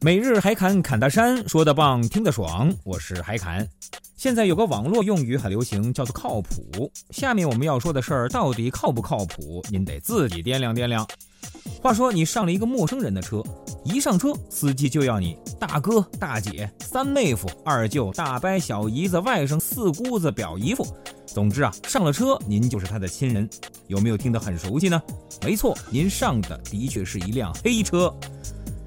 每日海侃侃大山，说的棒，听得爽。我是海侃。现在有个网络用语很流行，叫做靠谱。下面我们要说的事儿到底靠不靠谱？您得自己掂量掂量。话说你上了一个陌生人的车，一上车，司机就要你大哥、大姐、三妹夫、二舅、大伯、小姨子、外甥、四姑子、表姨夫。总之啊，上了车，您就是他的亲人。有没有听得很熟悉呢？没错，您上的的确是一辆黑车。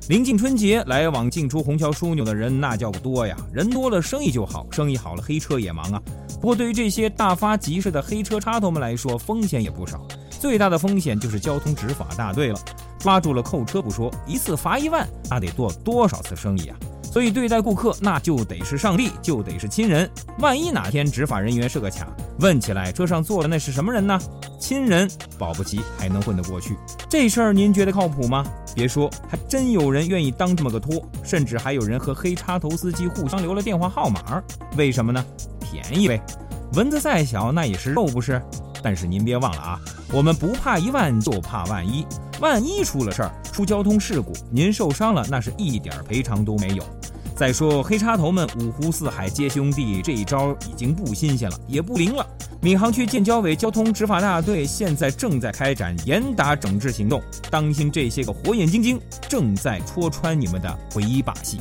临近春节，来往进出虹桥枢纽的人那叫个多呀！人多了，生意就好，生意好了，黑车也忙啊。不过，对于这些大发急事的黑车插头们来说，风险也不少。最大的风险就是交通执法大队了，抓住了扣车不说，一次罚一万，那得做多少次生意啊？所以，对待顾客那就得是上帝，就得是亲人。万一哪天执法人员是个卡，问起来车上坐的那是什么人呢？亲人，保不齐还能混得过去。这事儿您觉得靠谱吗？别说，还真有人愿意当这么个托，甚至还有人和黑插头司机互相留了电话号码。为什么呢？便宜呗。蚊子再小，那也是肉，不是？但是您别忘了啊，我们不怕一万，就怕万一。万一出了事儿，出交通事故，您受伤了，那是一点赔偿都没有。再说黑插头们五湖四海皆兄弟，这一招已经不新鲜了，也不灵了。闵行区建交委交通执法大队现在正在开展严打整治行动，当心这些个火眼金睛正在戳穿你们的鬼把戏。